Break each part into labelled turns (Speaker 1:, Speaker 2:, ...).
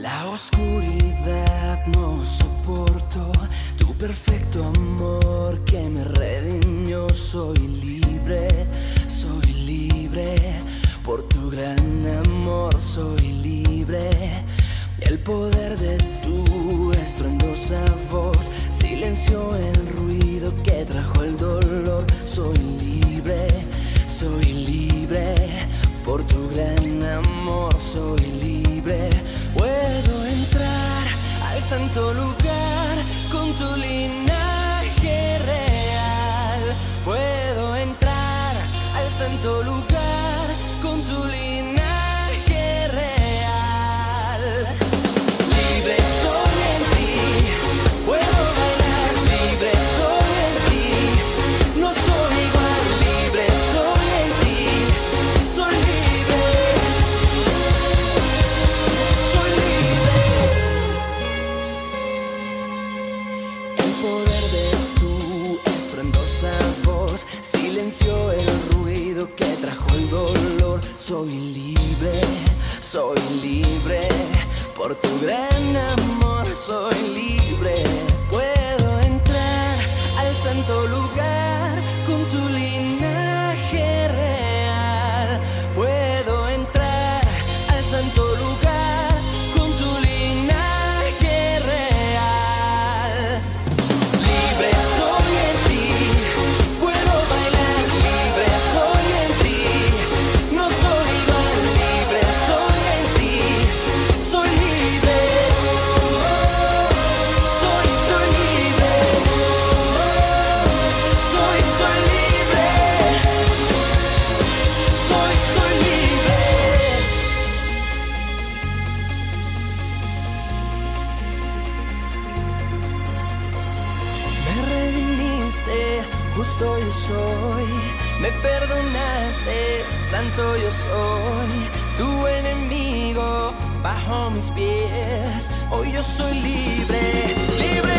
Speaker 1: La oscuridad no soporto tu perfecto amor que me redimió. Soy libre, soy libre. Por tu gran amor soy libre. El poder de tu estruendosa voz silenció el ruido que trajo el dolor. Soy libre, soy libre. Por tu gran amor soy libre santo lugar con tu linaje real. Puedo entrar al santo lugar. Soy libre, soy libre, por tu gran amor soy libre. Puedo entrar al santo lugar santo yo soy, tu enemigo bajo mis pies. Hoy yo soy libre, libre.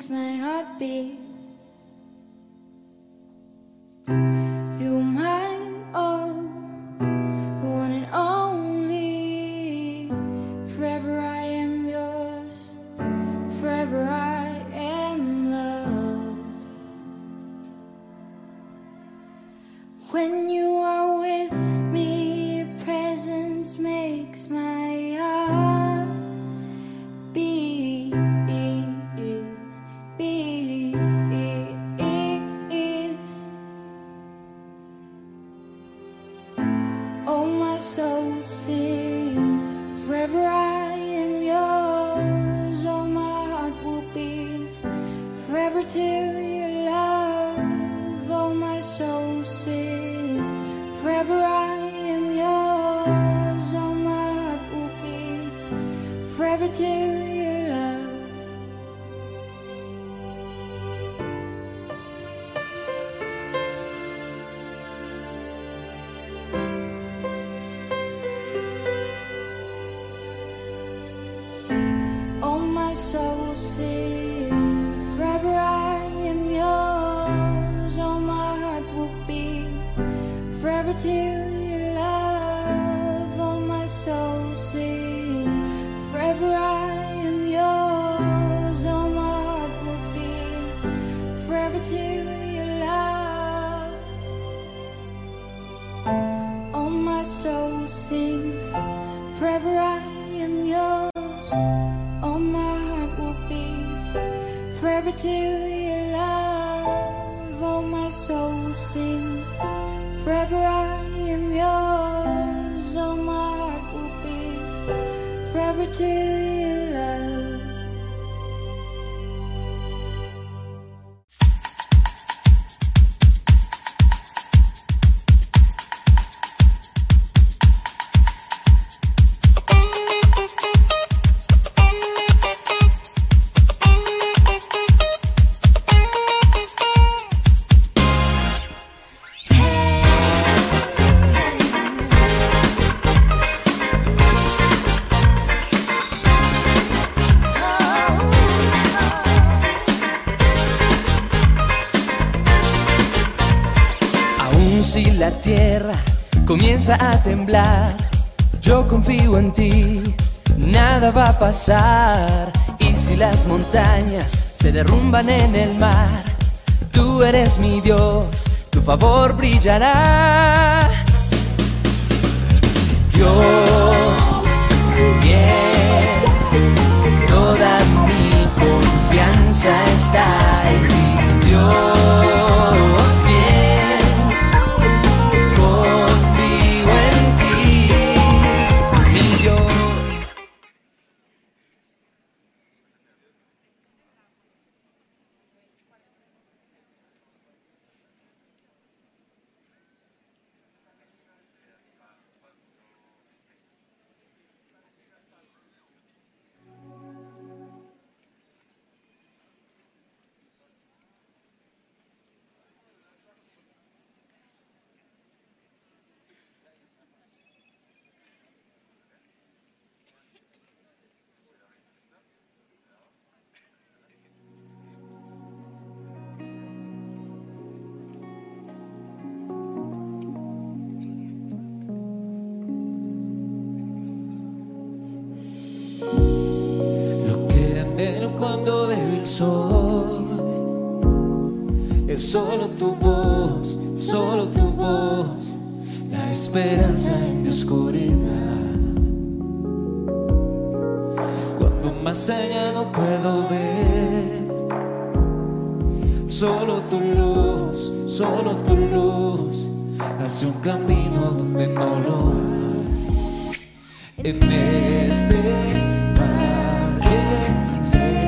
Speaker 2: makes my You.
Speaker 1: comienza a temblar. Yo confío en ti, nada va a pasar. Y si las montañas se derrumban en el mar, tú eres mi Dios, tu favor brillará. Dios, fiel, toda mi confianza está en ti, Dios.
Speaker 3: Es solo tu voz, solo tu voz, la esperanza en mi oscuridad. Cuando más allá no puedo ver, solo tu luz, solo tu luz, hace un camino donde no lo hay. En este valle se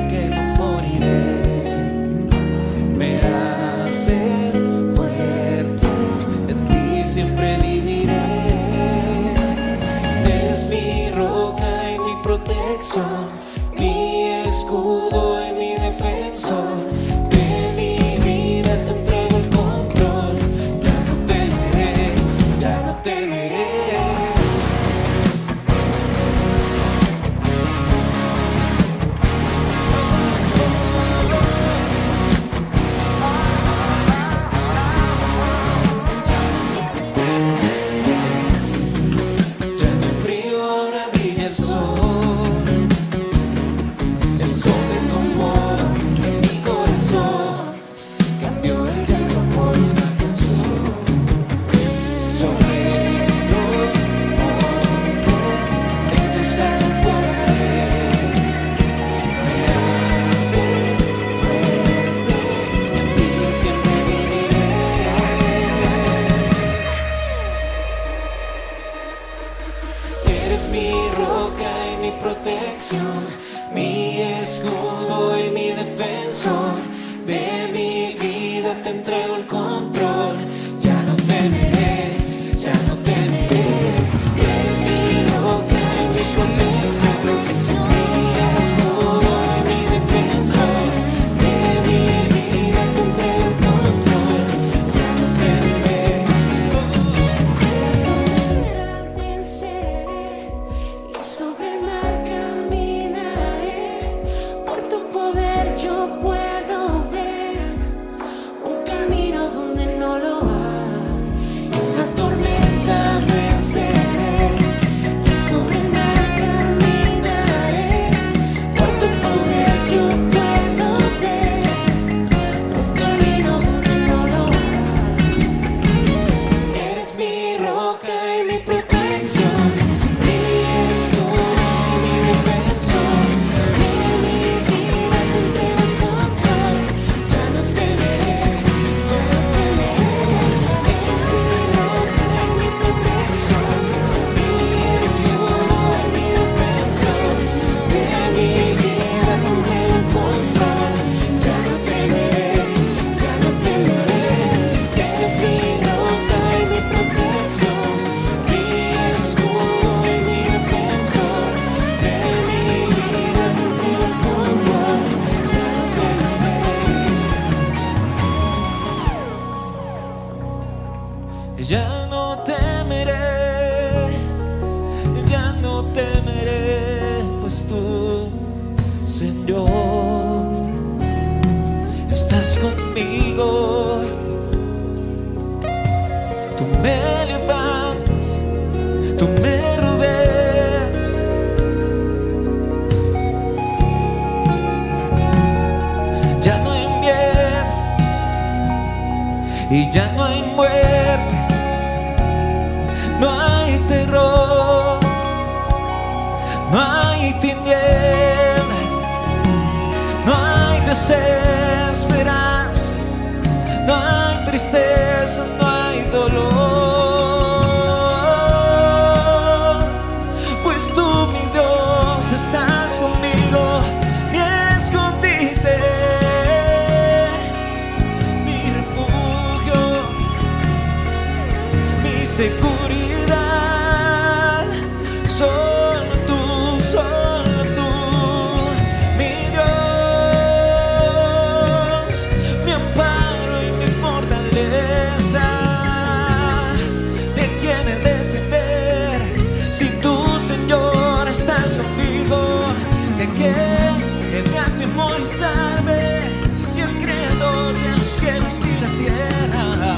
Speaker 3: atemorizarme si el Creador de los cielos y la tierra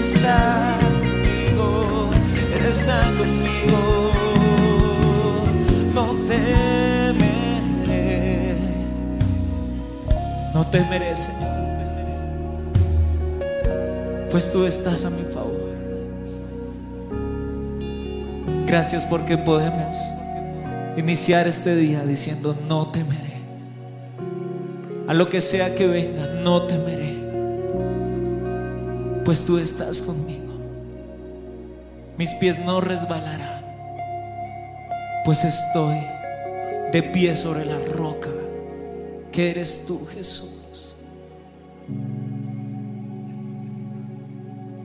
Speaker 3: está conmigo, está conmigo? No temeré, no temeré, Señor pues tú estás a mi favor. Gracias porque podemos iniciar este día diciendo, no temeré. A lo que sea que venga, no temeré. Pues tú estás conmigo. Mis pies no resbalarán, pues estoy de pie sobre la roca, que eres tú, Jesús.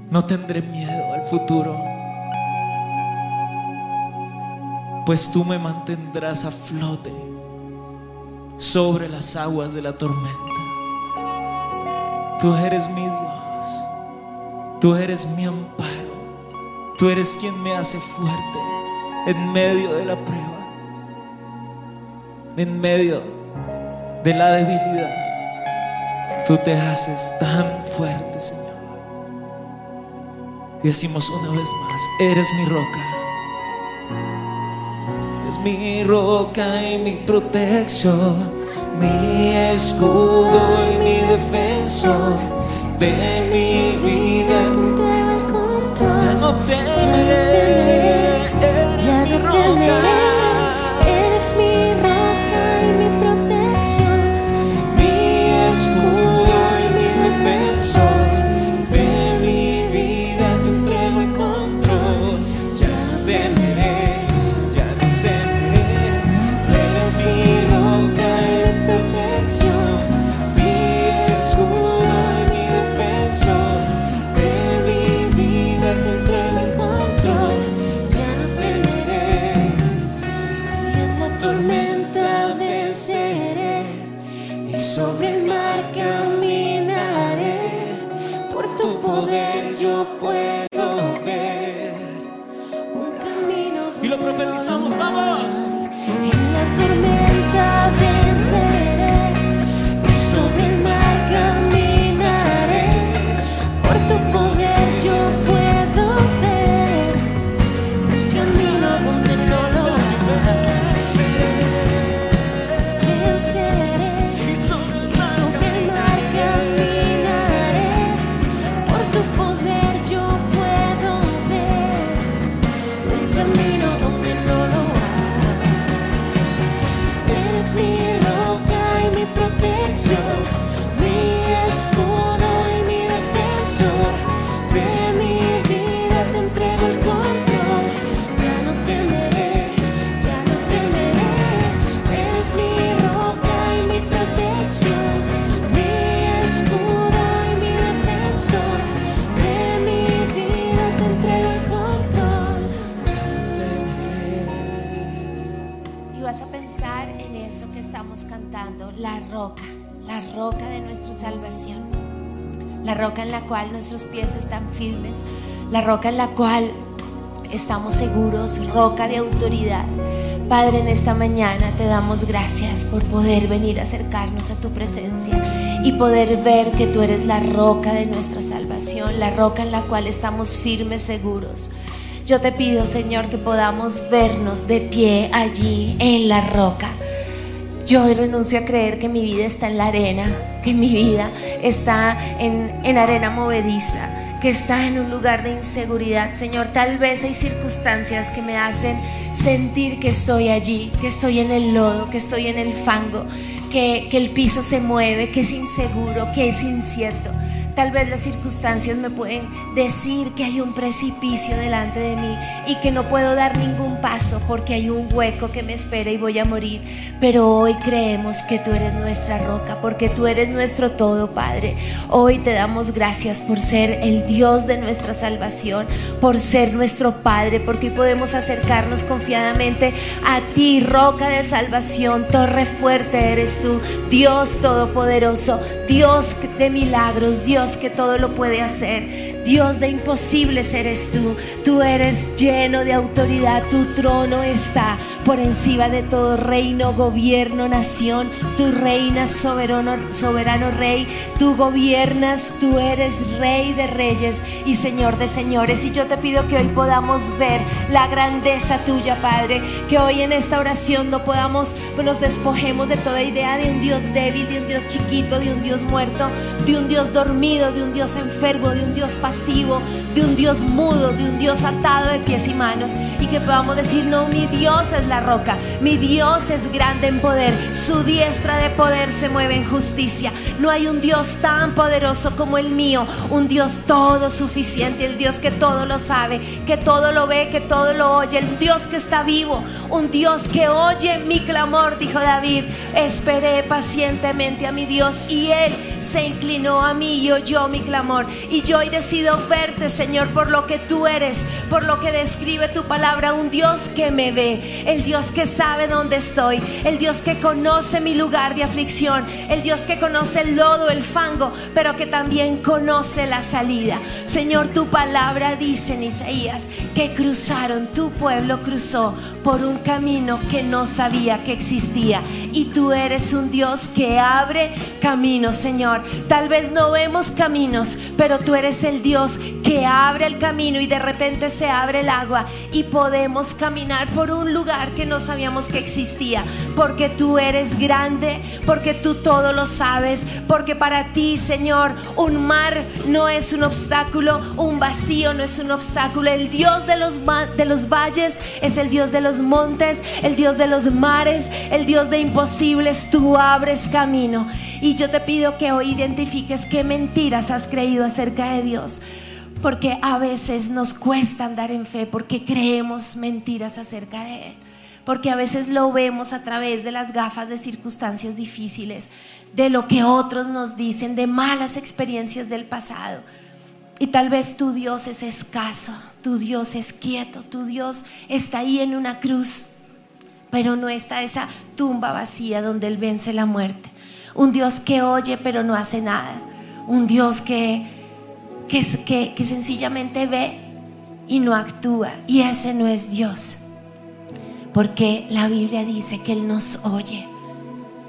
Speaker 3: No tendré miedo al futuro, pues tú me mantendrás a flote sobre las aguas de la tormenta. Tú eres mi Dios, tú eres mi amparo, tú eres quien me hace fuerte en medio de la prueba, en medio de la debilidad. Tú te haces tan fuerte, Señor. Y decimos una vez más, eres mi roca. Eres mi roca y mi protección, mi escudo y mi defensor. De mi vida
Speaker 2: Te entrego el control.
Speaker 3: ya no temeré.
Speaker 2: Ya
Speaker 3: mi
Speaker 2: no temeré.
Speaker 3: Puedo ver un camino.
Speaker 4: Y lo profetizamos, vamos.
Speaker 3: En la tormenta
Speaker 5: la roca en la cual nuestros pies están firmes, la roca en la cual estamos seguros, roca de autoridad. Padre, en esta mañana te damos gracias por poder venir a acercarnos a tu presencia y poder ver que tú eres la roca de nuestra salvación, la roca en la cual estamos firmes, seguros. Yo te pido, Señor, que podamos vernos de pie allí en la roca. Yo renuncio a creer que mi vida está en la arena, que mi vida está en, en arena movediza, que está en un lugar de inseguridad. Señor, tal vez hay circunstancias que me hacen sentir que estoy allí, que estoy en el lodo, que estoy en el fango, que, que el piso se mueve, que es inseguro, que es incierto. Tal vez las circunstancias me pueden decir que hay un precipicio delante de mí y que no puedo dar ningún paso porque hay un hueco que me espera y voy a morir. Pero hoy creemos que tú eres nuestra roca, porque tú eres nuestro todo, Padre. Hoy te damos gracias por ser el Dios de nuestra salvación, por ser nuestro Padre, porque hoy podemos acercarnos confiadamente a ti, roca de salvación, torre fuerte eres tú, Dios todopoderoso, Dios de milagros, Dios que todo lo puede hacer, Dios de imposibles eres tú. Tú eres lleno de autoridad, tu trono está por encima de todo reino, gobierno, nación. Tú reinas soberano, soberano rey, tú gobiernas, tú eres rey de reyes y señor de señores. Y yo te pido que hoy podamos ver la grandeza tuya, Padre, que hoy en esta oración no podamos, nos despojemos de toda idea de un Dios débil, de un Dios chiquito, de un Dios muerto, de un Dios dormido, de un Dios enfermo, de un Dios pasivo, de un Dios mudo, de un Dios atado de pies y manos. Y que podamos decir, no, mi Dios es la roca, mi Dios es grande en poder, su diestra de poder se mueve en justicia. No hay un Dios tan poderoso como el mío, un Dios todo suficiente, el Dios que todo lo sabe, que todo lo ve, que todo lo oye, el Dios que está vivo, un Dios que oye mi clamor, dijo David. Esperé pacientemente a mi Dios y él se inclinó a mí y oyó mi clamor. Y yo hoy decido verte, Señor, por lo que tú eres, por lo que describe tu palabra, un Dios que me ve, el Dios que sabe dónde estoy, el Dios que conoce mi lugar de aflicción, el Dios que conoce el lodo, el fango, pero que también conoce la salida. Señor, tu palabra dice en Isaías que cruzaron, tu pueblo cruzó por un camino que no sabía que existía. Y tú eres un Dios que abre caminos, Señor. Tal vez no vemos caminos, pero tú eres el Dios que abre el camino y de repente se abre el agua y podemos caminar por un lugar que no sabíamos que existía. Porque tú eres grande, porque tú todo lo sabes, porque para ti, Señor, un mar no es un obstáculo, un vacío no es un obstáculo. El Dios de los, de los valles es el Dios de los montes, el Dios de los mares, el Dios de imposibles. Tú abres camino. Y yo te pido que hoy identifiques qué mentiras has creído acerca de Dios. Porque a veces nos cuesta andar en fe porque creemos mentiras acerca de Él. Porque a veces lo vemos a través de las gafas de circunstancias difíciles, de lo que otros nos dicen, de malas experiencias del pasado. Y tal vez tu Dios es escaso, tu Dios es quieto, tu Dios está ahí en una cruz, pero no está esa tumba vacía donde Él vence la muerte. Un Dios que oye pero no hace nada. Un Dios que que, que, que sencillamente ve y no actúa. Y ese no es Dios. Porque la Biblia dice que Él nos oye,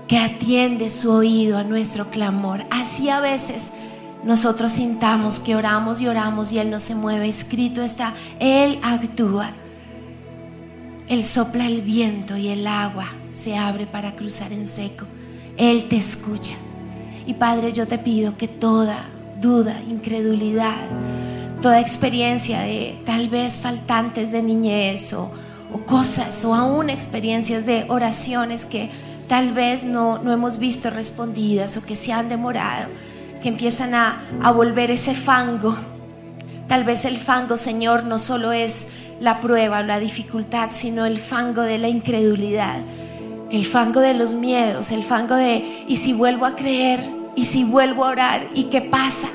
Speaker 5: que atiende su oído a nuestro clamor. Así a veces nosotros sintamos que oramos y oramos y Él no se mueve. Escrito está, Él actúa. Él sopla el viento y el agua se abre para cruzar en seco. Él te escucha. Y Padre, yo te pido que toda duda, incredulidad, toda experiencia de tal vez faltantes de niñez o, o cosas o aún experiencias de oraciones que tal vez no, no hemos visto respondidas o que se han demorado, que empiezan a, a volver ese fango Tal vez el fango, Señor, no solo es la prueba o la dificultad, sino el fango de la incredulidad, el fango de los miedos, el fango de, ¿y si vuelvo a creer? ¿Y si vuelvo a orar? ¿Y qué pasa?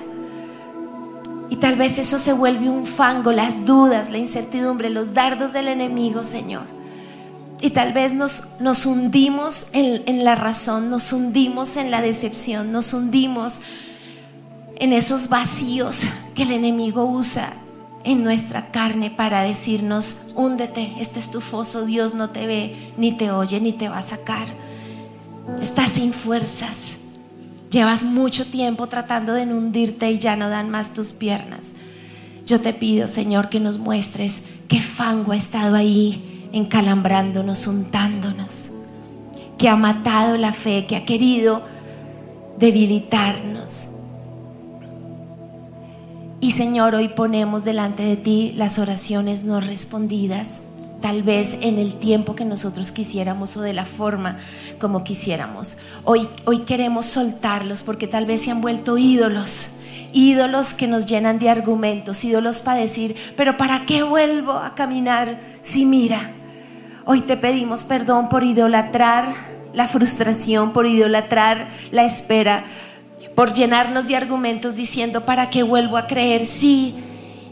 Speaker 5: Y tal vez eso se vuelve un fango, las dudas, la incertidumbre, los dardos del enemigo, Señor. Y tal vez nos, nos hundimos en, en la razón, nos hundimos en la decepción, nos hundimos en esos vacíos que el enemigo usa en nuestra carne para decirnos, húndete, este es tu foso, Dios no te ve, ni te oye, ni te va a sacar. Estás sin fuerzas. Llevas mucho tiempo tratando de hundirte y ya no dan más tus piernas. Yo te pido, Señor, que nos muestres qué fango ha estado ahí encalambrándonos, untándonos, que ha matado la fe, que ha querido debilitarnos. Y Señor, hoy ponemos delante de ti las oraciones no respondidas, tal vez en el tiempo que nosotros quisiéramos o de la forma como quisiéramos. Hoy, hoy queremos soltarlos porque tal vez se han vuelto ídolos. Ídolos que nos llenan de argumentos, ídolos para decir, pero ¿para qué vuelvo a caminar si mira? Hoy te pedimos perdón por idolatrar la frustración, por idolatrar la espera, por llenarnos de argumentos diciendo, ¿para qué vuelvo a creer? Sí.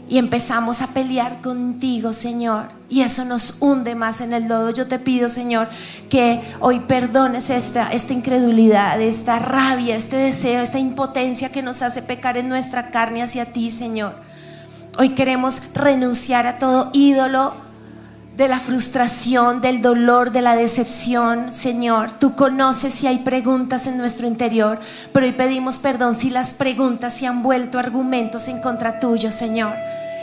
Speaker 5: Y empezamos a pelear contigo, Señor. Y eso nos hunde más en el lodo. Yo te pido, Señor, que hoy perdones esta, esta incredulidad, esta rabia, este deseo, esta impotencia que nos hace pecar en nuestra carne hacia ti, Señor. Hoy queremos renunciar a todo ídolo de la frustración, del dolor, de la decepción, Señor. Tú conoces si hay preguntas en nuestro interior, pero hoy pedimos perdón si las preguntas se han vuelto argumentos en contra tuyo, Señor.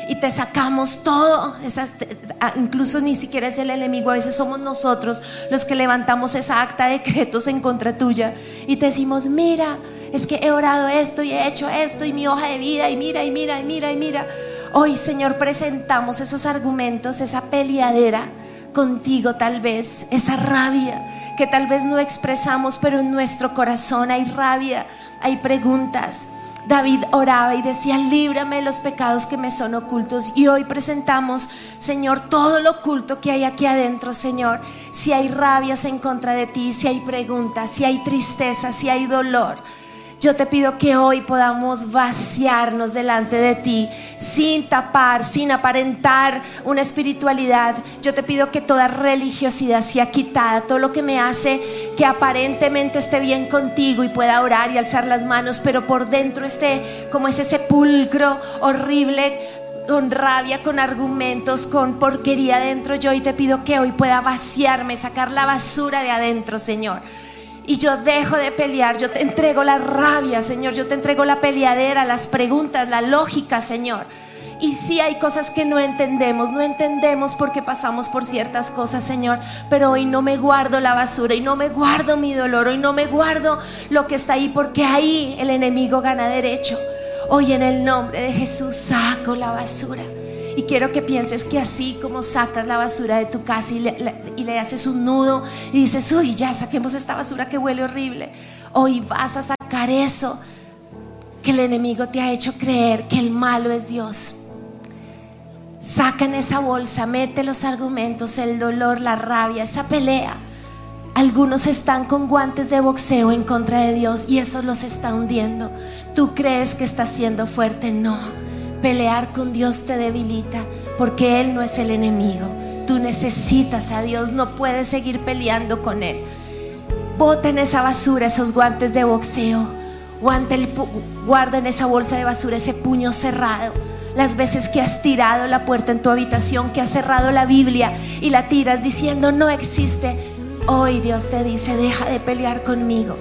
Speaker 5: Y te sacamos todo, esas, ah, incluso ni siquiera es el enemigo, a veces somos nosotros los que levantamos esa acta de decretos en contra tuya y te decimos, mira, es que he orado esto y he hecho esto y mi hoja de vida y mira y mira y mira y mira. Hoy, Señor, presentamos esos argumentos, esa peleadera contigo tal vez, esa rabia que tal vez no expresamos, pero en nuestro corazón hay rabia, hay preguntas. David oraba y decía, líbrame de los pecados que me son ocultos. Y hoy presentamos, Señor, todo lo oculto que hay aquí adentro, Señor. Si hay rabias en contra de ti, si hay preguntas, si hay tristeza, si hay dolor. Yo te pido que hoy podamos vaciarnos delante de ti sin tapar, sin aparentar una espiritualidad. Yo te pido que toda religiosidad sea quitada, todo lo que me hace que aparentemente esté bien contigo y pueda orar y alzar las manos, pero por dentro esté como ese sepulcro horrible con rabia, con argumentos, con porquería dentro yo y te pido que hoy pueda vaciarme, sacar la basura de adentro, Señor. Y yo dejo de pelear, yo te entrego la rabia, Señor, yo te entrego la peleadera, las preguntas, la lógica, Señor. Y sí hay cosas que no entendemos, no entendemos por qué pasamos por ciertas cosas, Señor, pero hoy no me guardo la basura y no me guardo mi dolor, hoy no me guardo lo que está ahí, porque ahí el enemigo gana derecho. Hoy en el nombre de Jesús saco la basura. Y quiero que pienses que así como sacas la basura de tu casa y le, y le haces un nudo y dices, uy, ya saquemos esta basura que huele horrible. Hoy vas a sacar eso que el enemigo te ha hecho creer que el malo es Dios. Saca en esa bolsa, mete los argumentos, el dolor, la rabia, esa pelea. Algunos están con guantes de boxeo en contra de Dios y eso los está hundiendo. Tú crees que estás siendo fuerte, no. Pelear con Dios te debilita porque Él no es el enemigo. Tú necesitas a Dios, no puedes seguir peleando con Él. Bota en esa basura esos guantes de boxeo. Guante el guarda en esa bolsa de basura ese puño cerrado. Las veces que has tirado la puerta en tu habitación, que has cerrado la Biblia y la tiras diciendo no existe. Hoy Dios te dice, deja de pelear conmigo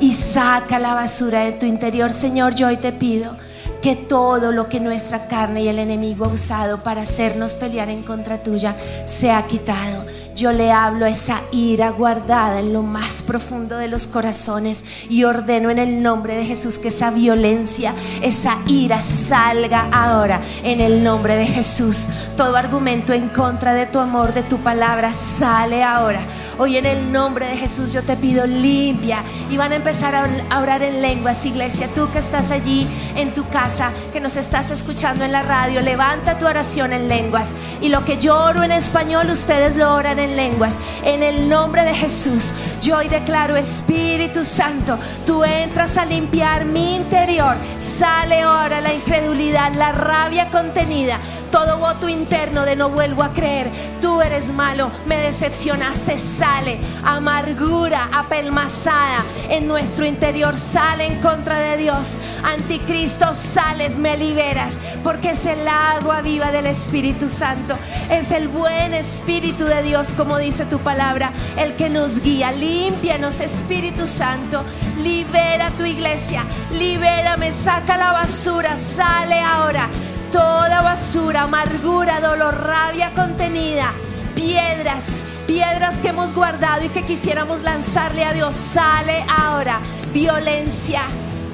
Speaker 5: y saca la basura de tu interior. Señor, yo hoy te pido que todo lo que nuestra carne y el enemigo ha usado para hacernos pelear en contra tuya sea quitado. Yo le hablo a esa ira guardada en lo más profundo de los corazones y ordeno en el nombre de Jesús que esa violencia, esa ira salga ahora en el nombre de Jesús. Todo argumento en contra de tu amor, de tu palabra, sale ahora. Hoy en el nombre de Jesús yo te pido limpia y van a empezar a orar en lenguas, iglesia. Tú que estás allí en tu casa, que nos estás escuchando en la radio, levanta tu oración en lenguas. Y lo que yo oro en español, ustedes lo oran en lenguas. En el nombre de Jesús, yo hoy declaro, Espíritu Santo, tú entras a limpiar mi interior. Sale ahora la incredulidad, la rabia contenida, todo voto interno de no vuelvo a creer. Tú eres malo, me decepcionaste, sale. Amargura apelmazada en nuestro interior, sale en contra de Dios. Anticristo, sales, me liberas, porque es el agua viva del Espíritu Santo. Es el buen Espíritu de Dios, como dice tu palabra, el que nos guía. Límpianos, Espíritu Santo. Libera tu iglesia. Libérame, saca la basura, sale ahora. Toda basura, amargura, dolor, rabia contenida, piedras, piedras que hemos guardado y que quisiéramos lanzarle a Dios, sale ahora. Violencia,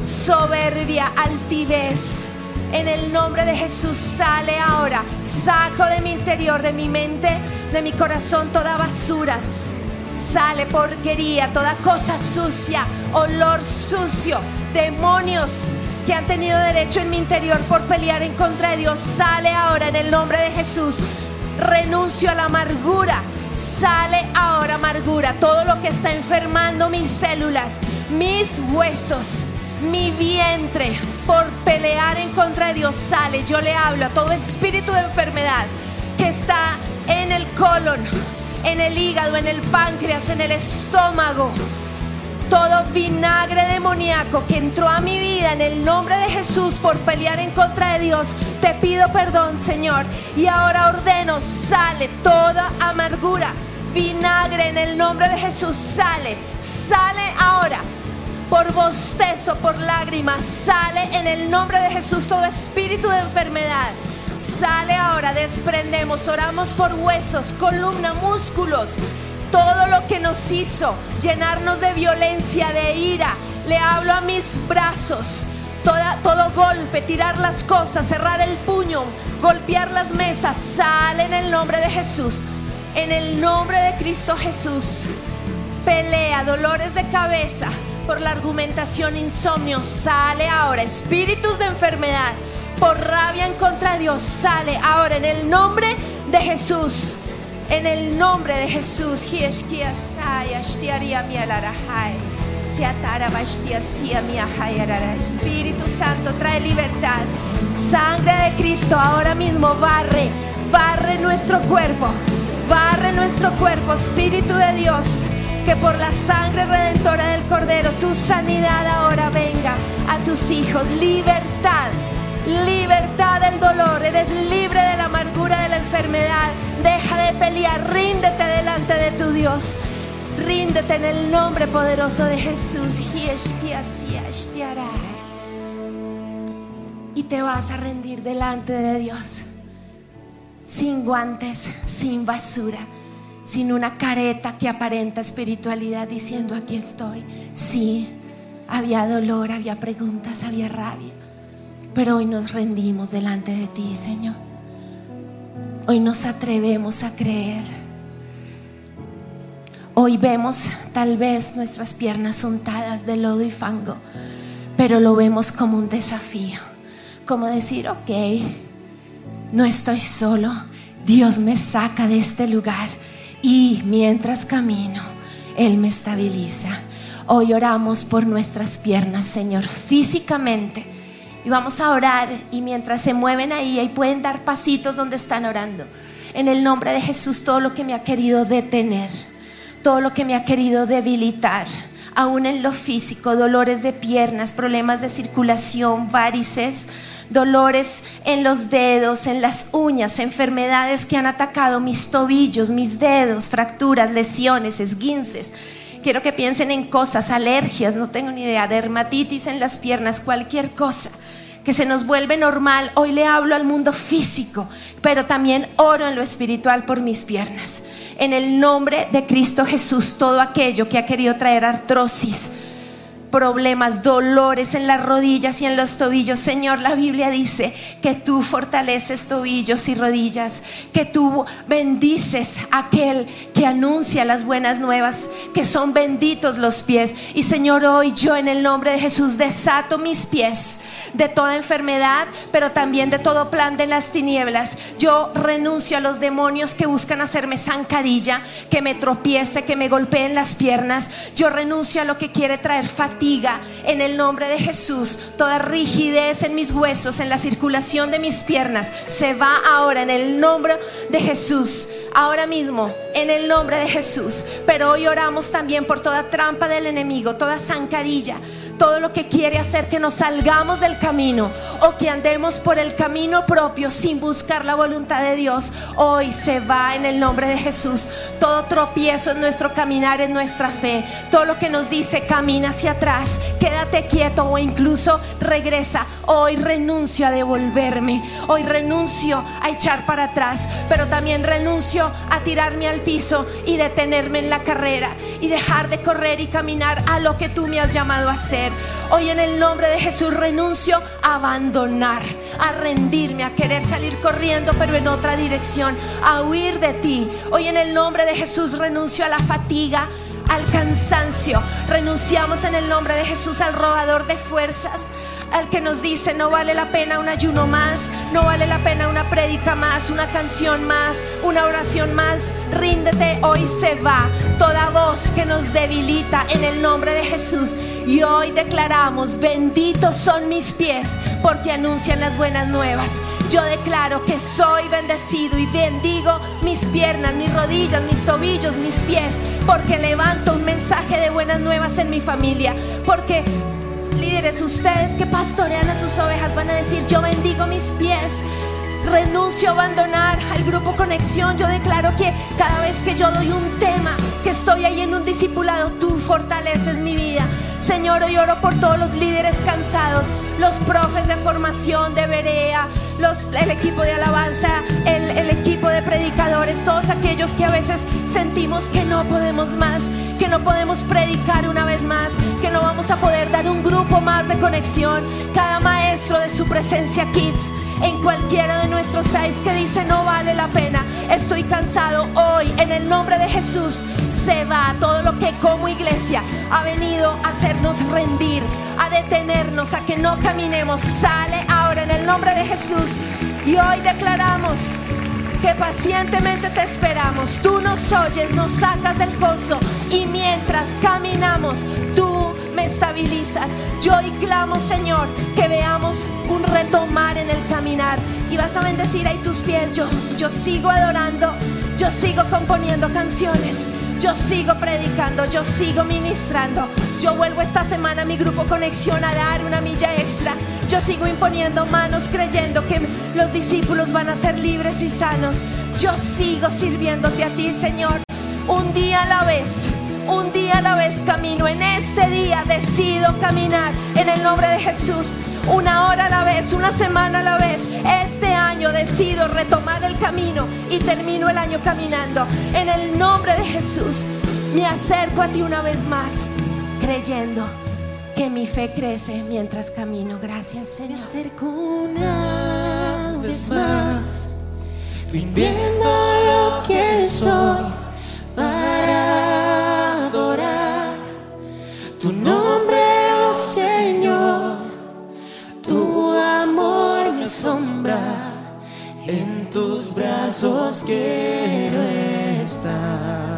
Speaker 5: soberbia, altivez. En el nombre de Jesús sale ahora. Saco de mi interior, de mi mente, de mi corazón toda basura. Sale porquería, toda cosa sucia, olor sucio, demonios que han tenido derecho en mi interior por pelear en contra de Dios. Sale ahora en el nombre de Jesús. Renuncio a la amargura. Sale ahora amargura. Todo lo que está enfermando mis células, mis huesos, mi vientre por pelear en contra de Dios. Sale. Yo le hablo a todo espíritu de enfermedad que está en el colon, en el hígado, en el páncreas, en el estómago todo vinagre demoníaco que entró a mi vida en el nombre de Jesús por pelear en contra de Dios, te pido perdón, Señor. Y ahora ordeno, sale toda amargura, vinagre en el nombre de Jesús, sale, sale ahora. Por bostezo, por lágrimas, sale en el nombre de Jesús todo espíritu de enfermedad. Sale ahora, desprendemos, oramos por huesos, columna, músculos, todo lo que nos hizo llenarnos de violencia, de ira. Le hablo a mis brazos. Toda- todo golpe, tirar las cosas, cerrar el puño, golpear las mesas, sale en el nombre de Jesús. En el nombre de Cristo Jesús. Pelea, dolores de cabeza por la argumentación, insomnio, sale ahora. Espíritus de enfermedad por rabia en contra de Dios, sale ahora en el nombre de Jesús. En el nombre de Jesús. Espíritu Santo, trae libertad. Sangre de Cristo ahora mismo barre, barre nuestro cuerpo, barre nuestro cuerpo, Espíritu de Dios. Que por la sangre redentora del Cordero tu sanidad ahora venga a tus hijos. Libertad, libertad del dolor. Eres libre de la amargura de la enfermedad. Deja de pelear, ríndete delante de tu Dios. Ríndete en el nombre poderoso de Jesús. Y te vas a rendir delante de Dios. Sin guantes, sin basura, sin una careta que aparenta espiritualidad diciendo aquí estoy. Sí, había dolor, había preguntas, había rabia. Pero hoy nos rendimos delante de ti, Señor. Hoy nos atrevemos a creer. Hoy vemos tal vez nuestras piernas untadas de lodo y fango, pero lo vemos como un desafío, como decir, ok, no estoy solo, Dios me saca de este lugar y mientras camino, Él me estabiliza. Hoy oramos por nuestras piernas, Señor, físicamente. Y vamos a orar y mientras se mueven ahí, ahí pueden dar pasitos donde están orando. En el nombre de Jesús, todo lo que me ha querido detener, todo lo que me ha querido debilitar, aún en lo físico, dolores de piernas, problemas de circulación, varices, dolores en los dedos, en las uñas, enfermedades que han atacado mis tobillos, mis dedos, fracturas, lesiones, esguinces. Quiero que piensen en cosas, alergias, no tengo ni idea, dermatitis en las piernas, cualquier cosa que se nos vuelve normal. Hoy le hablo al mundo físico, pero también oro en lo espiritual por mis piernas. En el nombre de Cristo Jesús, todo aquello que ha querido traer artrosis, problemas, dolores en las rodillas y en los tobillos. Señor, la Biblia dice que tú fortaleces tobillos y rodillas, que tú bendices a aquel que anuncia las buenas nuevas, que son benditos los pies. Y Señor, hoy yo en el nombre de Jesús desato mis pies de toda enfermedad, pero también de todo plan de las tinieblas. Yo renuncio a los demonios que buscan hacerme zancadilla, que me tropiece, que me golpeen las piernas. Yo renuncio a lo que quiere traer fatiga en el nombre de Jesús. Toda rigidez en mis huesos, en la circulación de mis piernas, se va ahora en el nombre de Jesús. Ahora mismo, en el nombre de Jesús. Pero hoy oramos también por toda trampa del enemigo, toda zancadilla todo lo que quiere hacer que nos salgamos del camino o que andemos por el camino propio sin buscar la voluntad de Dios, hoy se va en el nombre de Jesús. Todo tropiezo en nuestro caminar, en nuestra fe, todo lo que nos dice camina hacia atrás, quédate quieto o incluso regresa. Hoy renuncio a devolverme, hoy renuncio a echar para atrás, pero también renuncio a tirarme al piso y detenerme en la carrera y dejar de correr y caminar a lo que tú me has llamado a hacer. Hoy en el nombre de Jesús renuncio a abandonar, a rendirme, a querer salir corriendo, pero en otra dirección, a huir de ti. Hoy en el nombre de Jesús renuncio a la fatiga, al cansancio. Renunciamos en el nombre de Jesús al robador de fuerzas, al que nos dice no vale la pena un ayuno más, no vale la pena una prédica más, una canción más, una oración más. Ríndete, hoy se va toda voz que nos debilita en el nombre de Jesús. Y hoy declaramos, benditos son mis pies porque anuncian las buenas nuevas. Yo declaro que soy bendecido y bendigo mis piernas, mis rodillas, mis tobillos, mis pies, porque levanto un mensaje de buenas nuevas en mi familia, porque líderes, ustedes que pastorean a sus ovejas van a decir, yo bendigo mis pies. Renuncio a abandonar al grupo Conexión. Yo declaro que cada vez que yo doy un tema, que estoy ahí en un discipulado, tú fortaleces mi vida. Señor, hoy oro por todos los líderes cansados, los profes de formación de Berea, los, el equipo de alabanza, el, el equipo de predicadores, todos aquellos que a veces sentimos que no podemos más, que no podemos predicar una vez más, que no vamos a poder dar un grupo más de conexión. Cada maestro de su presencia Kids, en cualquiera de nuestros seis que dice no vale la pena, estoy cansado hoy, en el nombre de Jesús, se va todo lo que como iglesia ha venido a hacernos rendir, a detenernos, a que no caminemos. Sale ahora en el nombre de Jesús. Y hoy declaramos que pacientemente te esperamos. Tú nos oyes, nos sacas del foso y mientras caminamos, tú estabilizas. Yo hoy clamo, Señor, que veamos un retomar en el caminar y vas a bendecir ahí tus pies. Yo, yo sigo adorando, yo sigo componiendo canciones. Yo sigo predicando, yo sigo ministrando. Yo vuelvo esta semana a mi grupo Conexión a dar una milla extra. Yo sigo imponiendo manos creyendo que los discípulos van a ser libres y sanos. Yo sigo sirviéndote a ti, Señor. Un día a la vez, un día a la vez camino. En este día decido caminar en el nombre de Jesús. Una hora a la vez, una semana a la vez. Este año decido retomar el camino y termino el año caminando. En el nombre de Jesús me acerco a ti una vez más, creyendo que mi fe crece mientras camino. Gracias,
Speaker 3: Me
Speaker 5: Señor.
Speaker 3: acerco una vez más, rindiendo lo que soy en tus brazos quiero estar.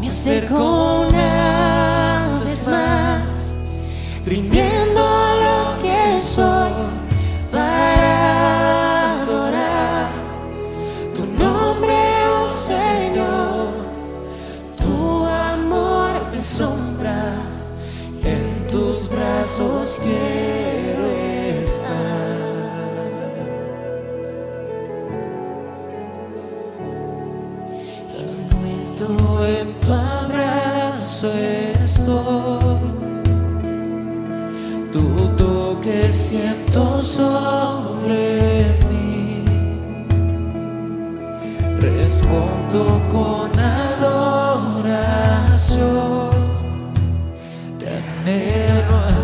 Speaker 3: Me acerco una vez más,
Speaker 4: brazos quiero estar. Envuelto en tu abrazo estoy. Tu toque siento sobre mí. Respondo con adoración. anhelo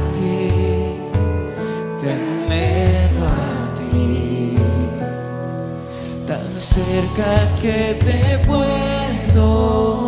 Speaker 4: tan cerca que te puedo.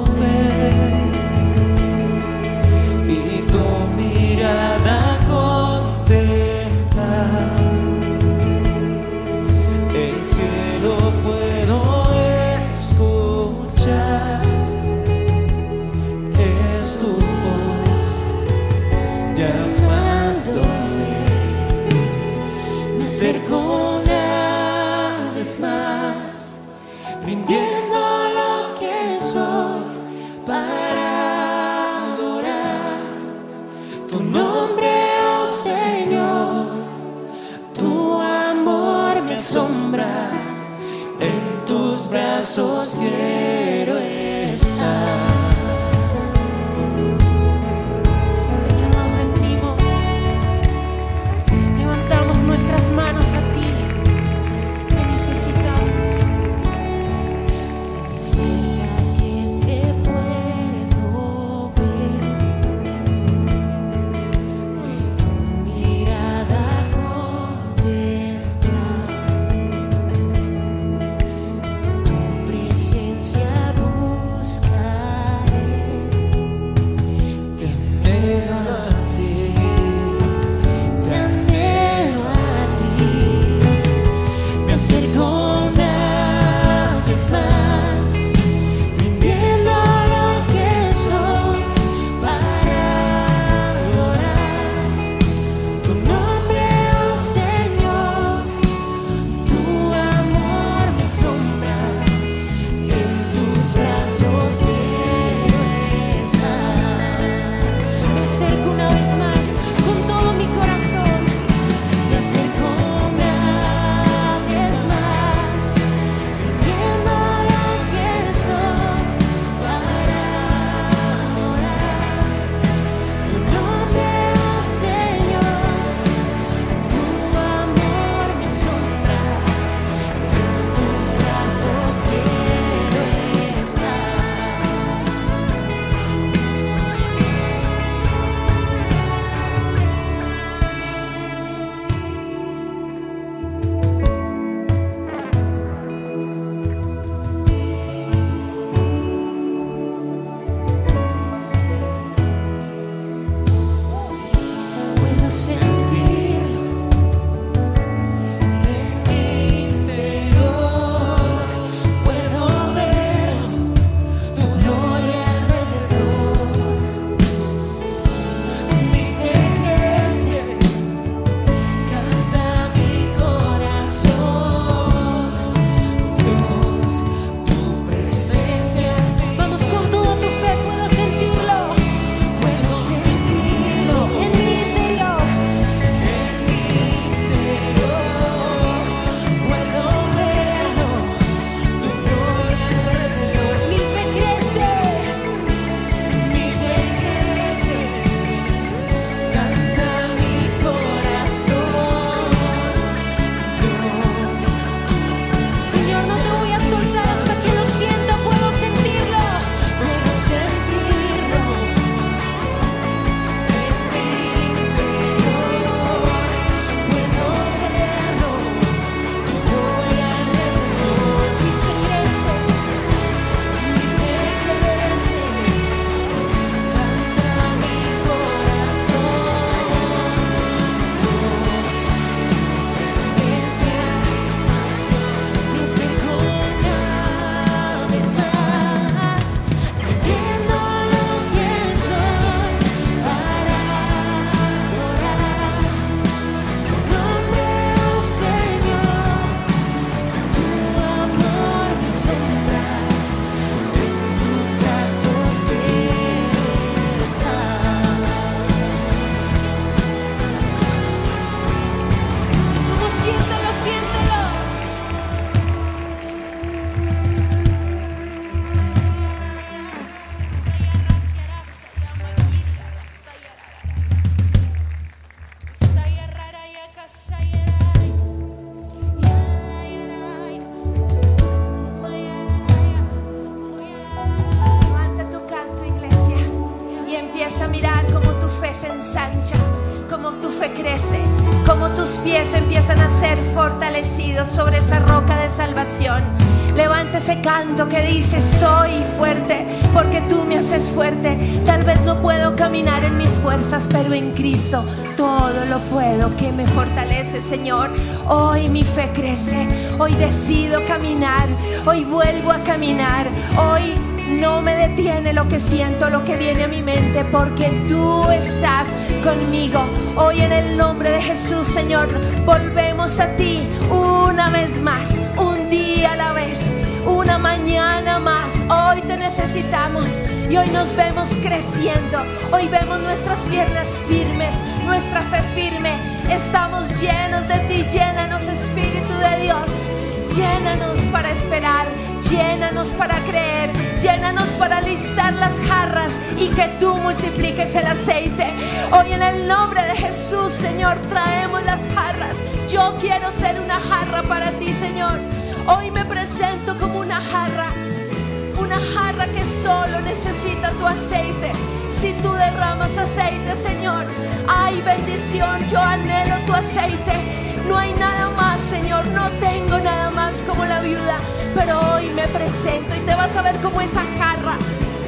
Speaker 5: Canto que dice, soy fuerte, porque tú me haces fuerte. Tal vez no puedo caminar en mis fuerzas, pero en Cristo todo lo puedo, que me fortalece, Señor. Hoy mi fe crece, hoy decido caminar, hoy vuelvo a caminar, hoy no me detiene lo que siento, lo que viene a mi mente, porque tú estás conmigo. Hoy en el nombre de Jesús, Señor, volvemos a ti una vez más, un día a la vez, una mañana más. Hoy te necesitamos y hoy nos vemos creciendo. Hoy vemos nuestras piernas firmes, nuestra fe firme. Estamos llenos de ti, llénanos Espíritu de Dios. Llénanos para esperar, llénanos para creer, llénanos para listar las jarras y que tú multipliques el aceite. Hoy en el nombre de Jesús, Señor, traemos las jarras. Yo quiero ser una jarra para ti, Señor. Hoy me presento como una jarra, una jarra que solo necesita tu aceite. Si tú derramas aceite, Señor, hay bendición. Yo anhelo tu aceite. No hay nada más, Señor. No tengo nada más como la viuda. Pero hoy me presento y te vas a ver como esa jarra,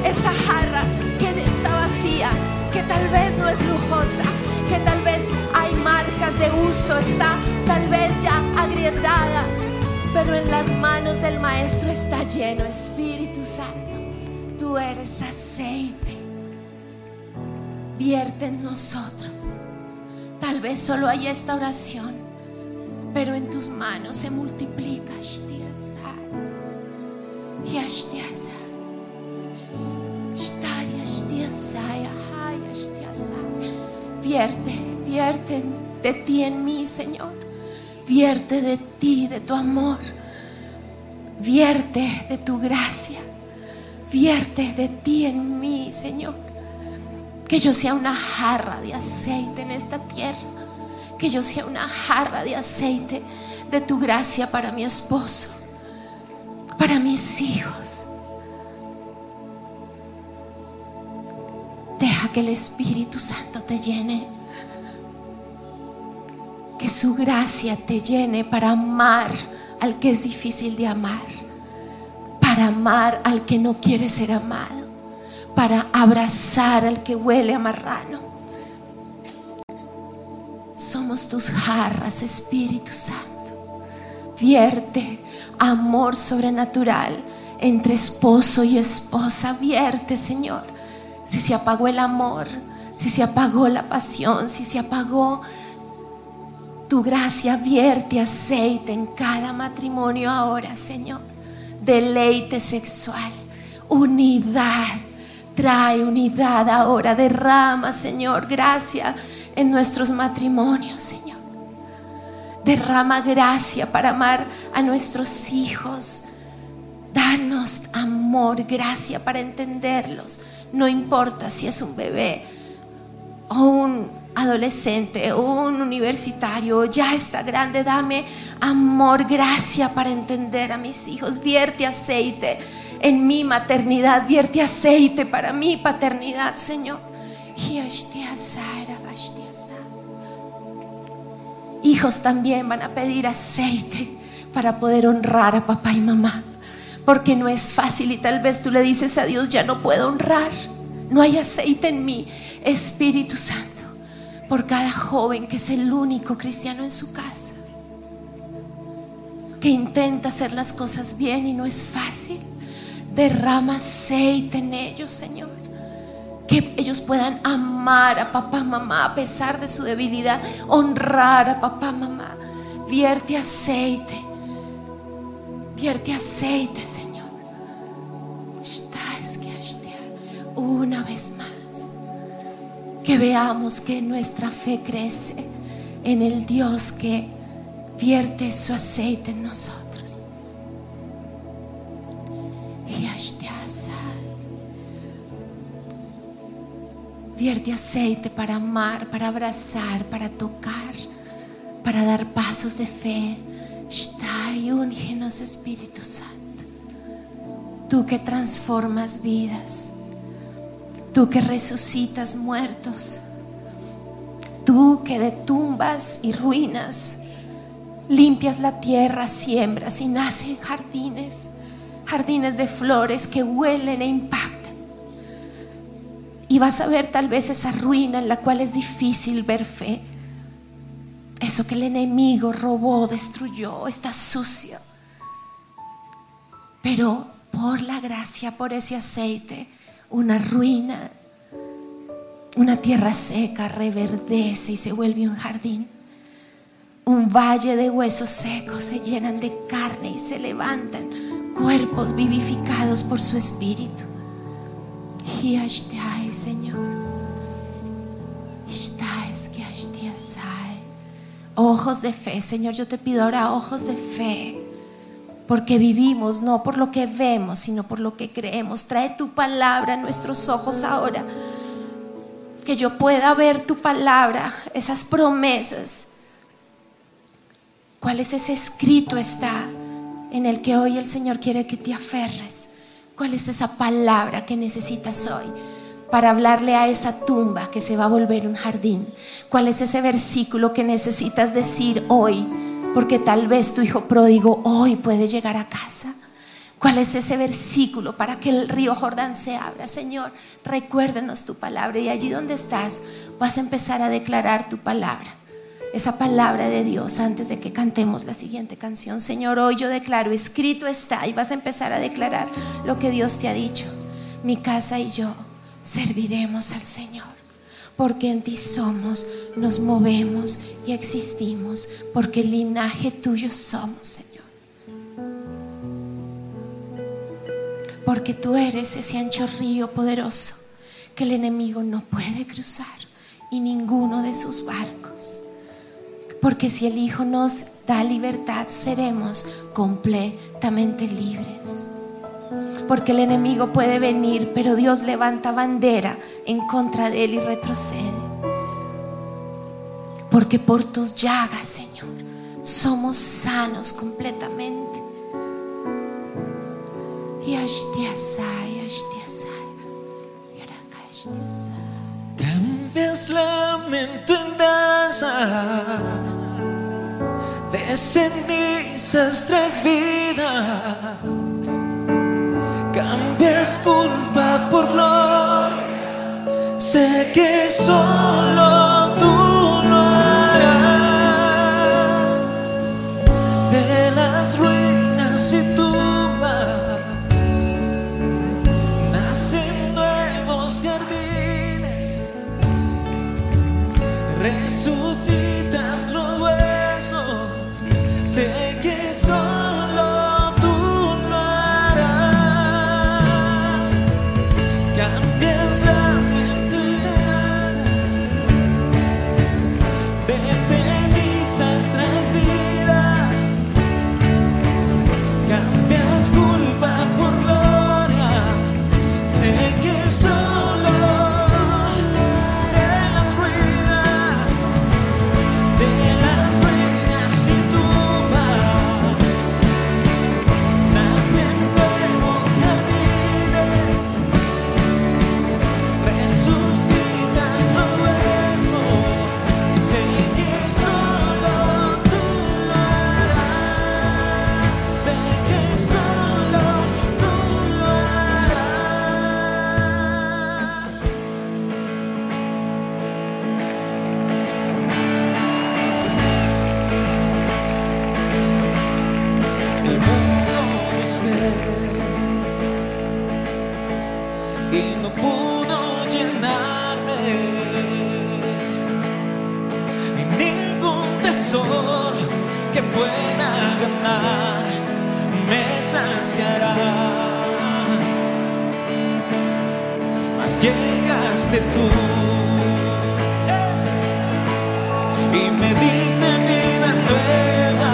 Speaker 5: esa jarra que está vacía, que tal vez no es lujosa, que tal vez hay marcas de uso, está tal vez ya agrietada. Pero en las manos del Maestro está lleno, Espíritu Santo. Tú eres aceite. Vierte en nosotros. Tal vez solo hay esta oración, pero en tus manos se multiplica. Vierte, vierte de ti en mí, Señor. Vierte de ti, de tu amor. Vierte de tu gracia. Vierte de ti en mí, Señor. Que yo sea una jarra de aceite en esta tierra. Que yo sea una jarra de aceite de tu gracia para mi esposo, para mis hijos. Deja que el Espíritu Santo te llene. Que su gracia te llene para amar al que es difícil de amar. Para amar al que no quiere ser amado para abrazar al que huele a marrano. Somos tus jarras, Espíritu Santo. Vierte amor sobrenatural entre esposo y esposa. Vierte, Señor. Si se apagó el amor, si se apagó la pasión, si se apagó tu gracia, vierte aceite en cada matrimonio ahora, Señor. Deleite sexual, unidad Trae unidad ahora, derrama, Señor, gracia en nuestros matrimonios, Señor. Derrama gracia para amar a nuestros hijos. Danos amor, gracia para entenderlos. No importa si es un bebé o un adolescente un universitario ya está grande, dame amor, gracia para entender a mis hijos. Vierte aceite en mi maternidad, vierte aceite para mi paternidad, Señor. Hijos también van a pedir aceite para poder honrar a papá y mamá. Porque no es fácil y tal vez tú le dices a Dios, ya no puedo honrar. No hay aceite en mí. Espíritu Santo, por cada joven que es el único cristiano en su casa. Que intenta hacer las cosas bien y no es fácil. Derrama aceite en ellos, Señor. Que ellos puedan amar a papá, mamá, a pesar de su debilidad. Honrar a papá, mamá. Vierte aceite. Vierte aceite, Señor. Una vez más. Que veamos que nuestra fe crece en el Dios que vierte su aceite en nosotros. Vierte aceite para amar, para abrazar, para tocar, para dar pasos de fe. y úngenos, Espíritu Santo. Tú que transformas vidas. Tú que resucitas muertos. Tú que de tumbas y ruinas limpias la tierra, siembras y nacen jardines, jardines de flores que huelen e impactan. Y vas a ver tal vez esa ruina en la cual es difícil ver fe. Eso que el enemigo robó, destruyó, está sucio. Pero por la gracia, por ese aceite, una ruina, una tierra seca reverdece y se vuelve un jardín. Un valle de huesos secos se llenan de carne y se levantan cuerpos vivificados por su espíritu. Y ay, Señor. Ojos de fe, Señor, yo te pido ahora ojos de fe. Porque vivimos no por lo que vemos, sino por lo que creemos. Trae tu palabra a nuestros ojos ahora. Que yo pueda ver tu palabra, esas promesas. ¿Cuál es ese escrito está en el que hoy el Señor quiere que te aferres? ¿Cuál es esa palabra que necesitas hoy para hablarle a esa tumba que se va a volver un jardín? ¿Cuál es ese versículo que necesitas decir hoy? Porque tal vez tu hijo pródigo hoy puede llegar a casa. ¿Cuál es ese versículo para que el río Jordán se abra? Señor, recuérdenos tu palabra y allí donde estás vas a empezar a declarar tu palabra. Esa palabra de Dios antes de que cantemos la siguiente canción. Señor, hoy yo declaro, escrito está y vas a empezar a declarar lo que Dios te ha dicho. Mi casa y yo serviremos al Señor porque en ti somos, nos movemos y existimos, porque el linaje tuyo somos, Señor. Porque tú eres ese ancho río poderoso que el enemigo no puede cruzar y ninguno de sus barcos. Porque si el Hijo nos da libertad, seremos completamente libres. Porque el enemigo puede venir, pero Dios levanta bandera en contra de él y retrocede. Porque por tus llagas, Señor, somos sanos completamente.
Speaker 3: Cambias lamento en danza, de cenizas tras vida. Cambias culpa por gloria, sé que solo me saciará. Mas llegaste tú y me diste vida nueva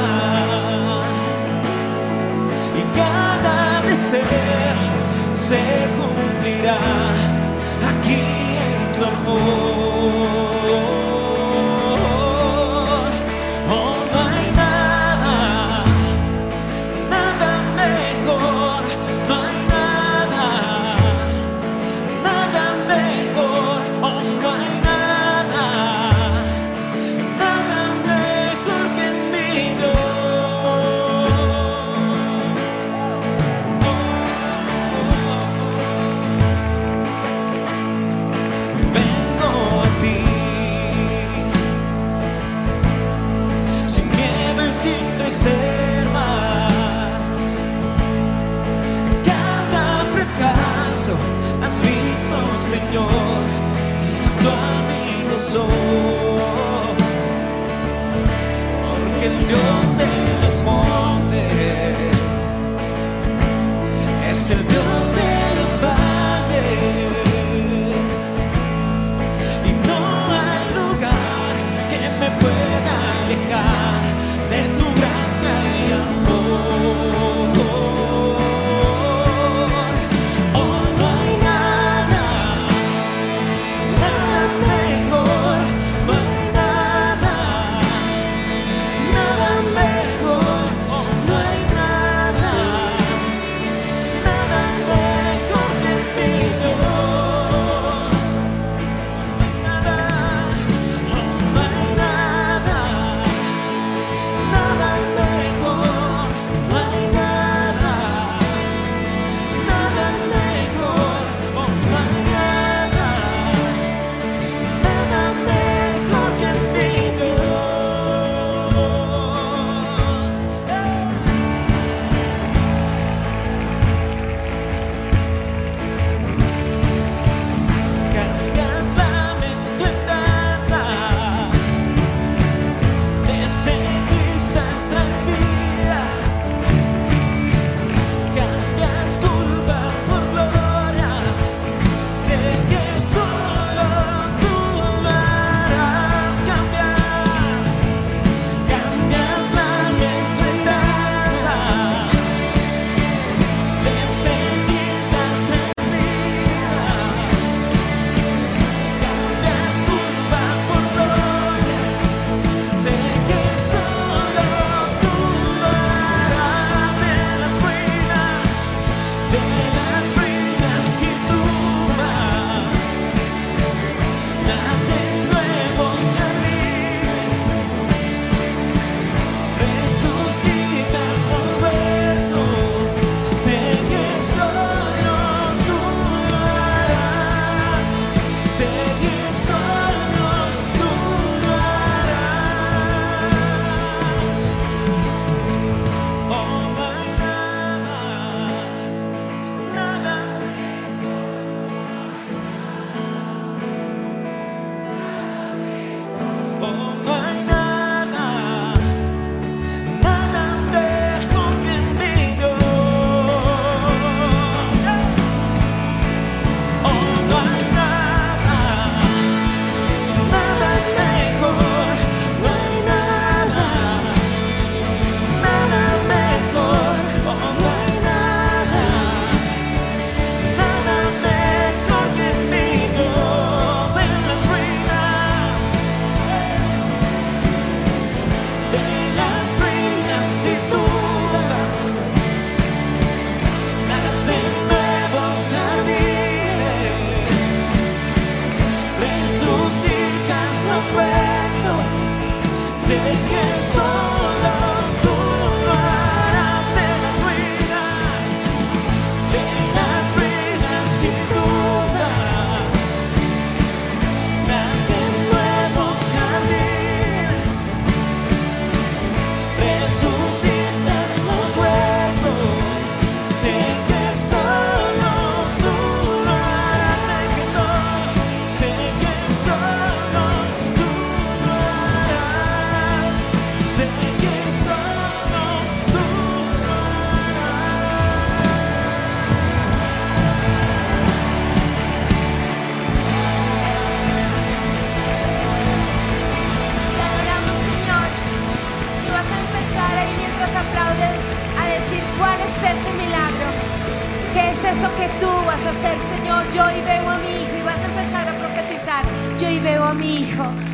Speaker 3: y cada deseo se cumplirá aquí en tu amor.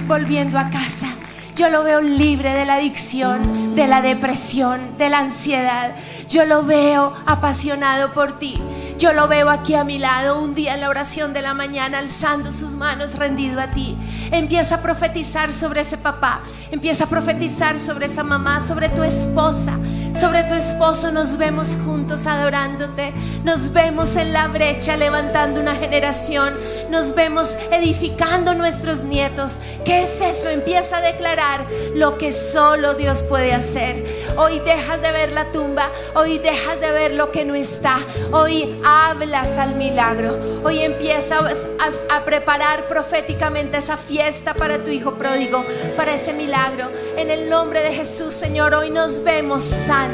Speaker 5: volviendo a casa. Yo lo veo libre de la adicción, de la depresión, de la ansiedad. Yo lo veo apasionado por ti. Yo lo veo aquí a mi lado un día en la oración de la mañana, alzando sus manos rendido a ti. Empieza a profetizar sobre ese papá, empieza a profetizar sobre esa mamá, sobre tu esposa, sobre tu esposo. Nos vemos juntos adorándote. Nos vemos en la brecha levantando una generación. Nos vemos edificando nuestros nietos. ¿Qué es eso? Empieza a declarar lo que solo Dios puede hacer. Hoy dejas de ver la tumba. Hoy dejas de ver lo que no está. Hoy hablas al milagro. Hoy empiezas a, preparar proféticamente esa fiesta para tu hijo pródigo, para ese milagro. En el nombre de Jesús, Señor, hoy nos vemos sanos.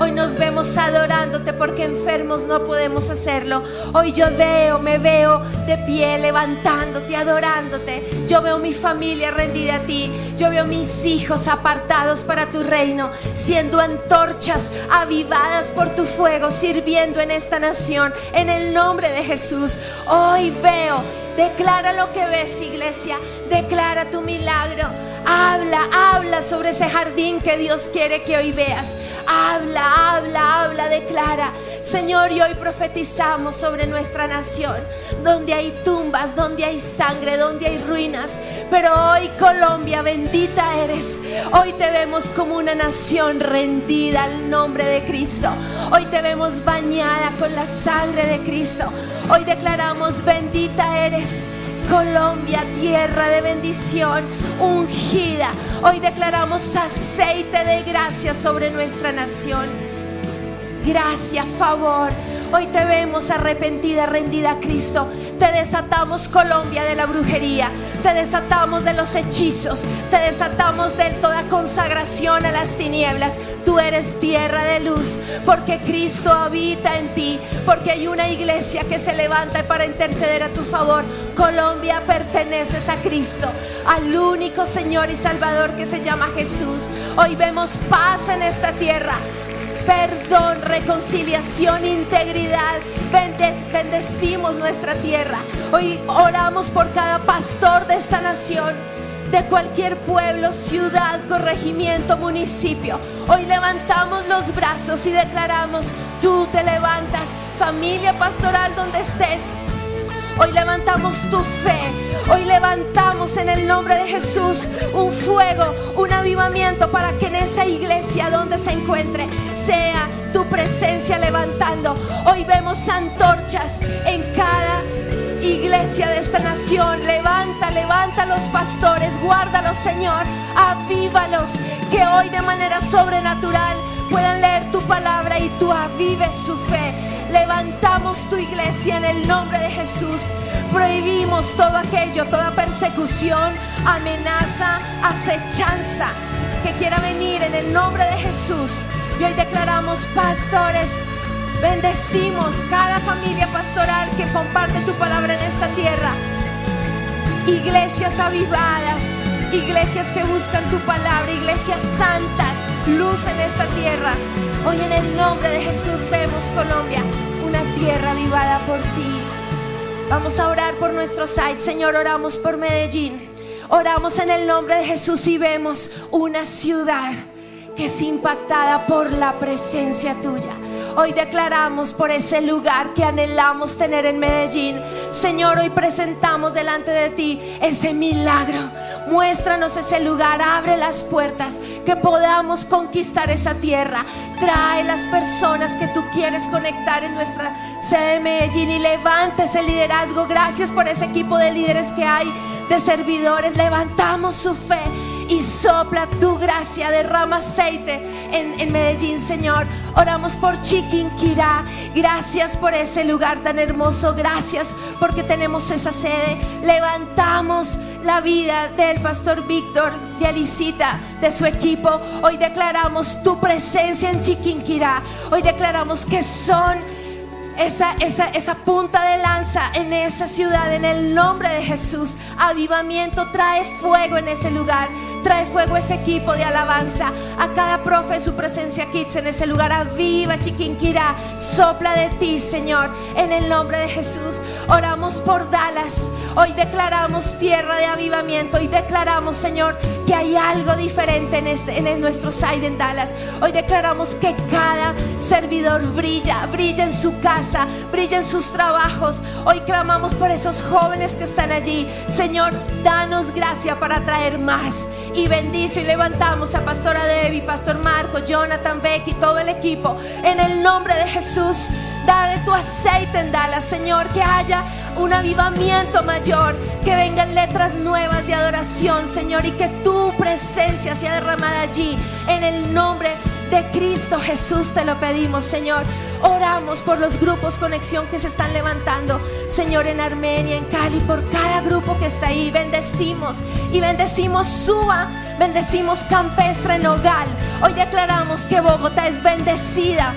Speaker 5: Hoy nos vemos adorándote porque enfermos no podemos hacerlo. Hoy yo veo, me veo de pie, levantándote, adorándote. Yo veo mi familia rendida a ti. Yo veo mis hijos apartados para tu reino, siendo antorchas avivadas por tu fuego, sirviendo en esta nación. En el nombre de Jesús, hoy veo Declara lo que ves, iglesia. Declara tu milagro. Habla, habla sobre ese jardín que Dios quiere que hoy veas. Habla, habla, habla, declara. Señor, y hoy profetizamos sobre nuestra nación, donde hay tumbas, donde hay sangre, donde hay ruinas. Pero hoy Colombia, bendita eres. Hoy te vemos como una nación rendida al nombre de Cristo. Hoy te vemos bañada con la sangre de Cristo. Hoy declaramos, bendita eres. Colombia, tierra de bendición, ungida. Hoy declaramos aceite de gracia sobre nuestra nación. Gracia, favor. Hoy te vemos arrepentida, rendida a Cristo. Te desatamos Colombia de la brujería. Te desatamos de los hechizos. Te desatamos de toda consagración a las tinieblas. Tú eres tierra de luz porque Cristo habita en ti. Porque hay una iglesia que se levanta para interceder a tu favor. Colombia perteneces a Cristo, al único Señor y Salvador que se llama Jesús. Hoy vemos paz en esta tierra perdón, reconciliación, integridad. Bendecimos nuestra tierra. Hoy oramos por cada pastor de esta nación. De cualquier pueblo, ciudad, corregimiento, municipio. Hoy levantamos los brazos y declaramos, tú te levantas, familia pastoral donde estés. Hoy levantamos tu fe. Hoy levantamos en el nombre de Jesús un fuego, un avivamiento para que en esa iglesia donde se encuentre sea tu presencia levantando. Hoy vemos antorchas en cada iglesia de esta nación. Levanta, levanta a los pastores, guárdalos, Señor, avívalos, que hoy de manera sobrenatural puedan leer palabra y tú avives su fe. Levantamos tu iglesia en el nombre de Jesús. Prohibimos todo aquello, toda persecución, amenaza, acechanza que quiera venir en el nombre de Jesús. Y hoy declaramos, pastores, bendecimos cada familia pastoral que comparte tu palabra en esta tierra. Iglesias avivadas, iglesias que buscan tu palabra, iglesias santas, luz en esta tierra. Hoy en el nombre de Jesús vemos Colombia, una tierra avivada por ti. Vamos a orar por nuestro site. Señor, oramos por Medellín. Oramos en el nombre de Jesús y vemos una ciudad que es impactada por la presencia tuya. Hoy declaramos por ese lugar que anhelamos tener en Medellín. Señor, hoy presentamos delante de ti ese milagro. Muéstranos ese lugar, abre las puertas, que podamos conquistar esa tierra. Trae las personas que tú quieres conectar en nuestra sede de Medellín y levanta ese liderazgo. Gracias por ese equipo de líderes que hay, de servidores. Levantamos su fe y sopla tu gracia, derrama aceite en, en Medellín, Señor. Oramos por Chiquinquirá. Gracias por ese lugar tan hermoso. Gracias porque tenemos esa sede. Levantamos la vida del pastor Víctor y Alicita, de su equipo. Hoy declaramos tu presencia en Chiquinquirá. Hoy declaramos que son esa, esa, esa punta de lanza en esa ciudad, en el nombre de Jesús. Avivamiento trae fuego en ese lugar. Trae fuego ese equipo de alabanza. A cada profe su presencia kids en ese lugar. Aviva Chiquinquirá. Sopla de ti, Señor. En el nombre de Jesús. Oramos por Dallas. Hoy declaramos tierra de avivamiento. Hoy declaramos, Señor, que hay algo diferente en, este, en nuestro side en Dallas. Hoy declaramos que cada servidor brilla, brilla en su casa, brilla en sus trabajos. Hoy clamamos por esos jóvenes que están allí. Señor, danos gracia para traer más y bendice y levantamos a Pastora Debbie, Pastor Marco, Jonathan, Becky, todo el equipo. En el nombre de Jesús, da de tu aceite en Dallas, Señor, que haya un avivamiento mayor, que vengan letras nuevas de adoración, Señor, y que tu presencia sea derramada allí. En el nombre de Cristo Jesús te lo pedimos, Señor. Oramos por los grupos conexión que se están levantando, Señor, en Armenia, en Cali, por cada grupo que está ahí. Bendecimos y bendecimos Suba, bendecimos Campestre, Nogal. Hoy declaramos que Bogotá es bendecida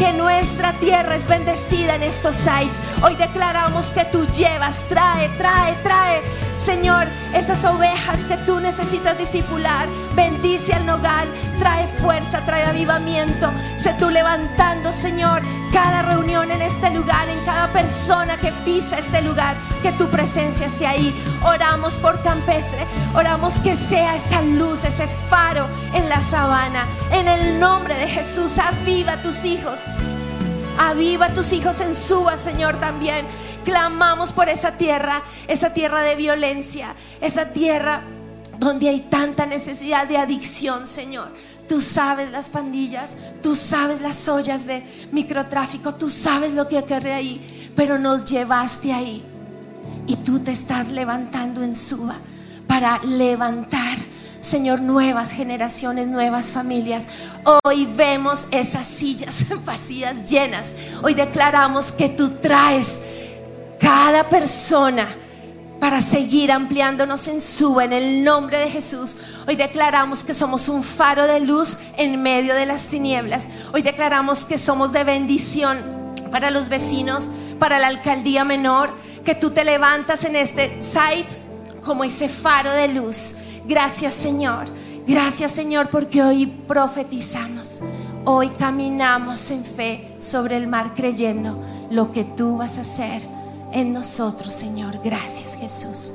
Speaker 5: que nuestra tierra es bendecida en estos sites. Hoy declaramos que tú llevas, trae, trae, trae, Señor, esas ovejas que tú necesitas discipular. Bendice al nogal, trae fuerza, trae avivamiento. Sé tú levantando, Señor, cada reunión en este lugar, en cada persona que pisa este lugar, que tu presencia esté ahí. Oramos por campestre, oramos que sea esa luz, ese faro en la sabana. En el nombre de Jesús, aviva tus hijos. Aviva a tus hijos en Suba, Señor, también. Clamamos por esa tierra, esa tierra de violencia, esa tierra donde hay tanta necesidad de adicción, Señor. Tú sabes las pandillas, tú sabes las ollas de microtráfico, tú sabes lo que ocurre ahí, pero nos llevaste ahí. Y tú te estás levantando en Suba para levantar, Señor, nuevas generaciones, nuevas familias. Hoy vemos esas sillas vacías, llenas. Hoy declaramos que tú traes cada persona para seguir ampliándonos en su en el nombre de Jesús. Hoy declaramos que somos un faro de luz en medio de las tinieblas. Hoy declaramos que somos de bendición para los vecinos, para la alcaldía menor, que tú te levantas en este site como ese faro de luz. Gracias Señor. Gracias Señor porque hoy profetizamos. Hoy caminamos en fe sobre el mar creyendo lo que tú vas a hacer en nosotros, Señor. Gracias, Jesús.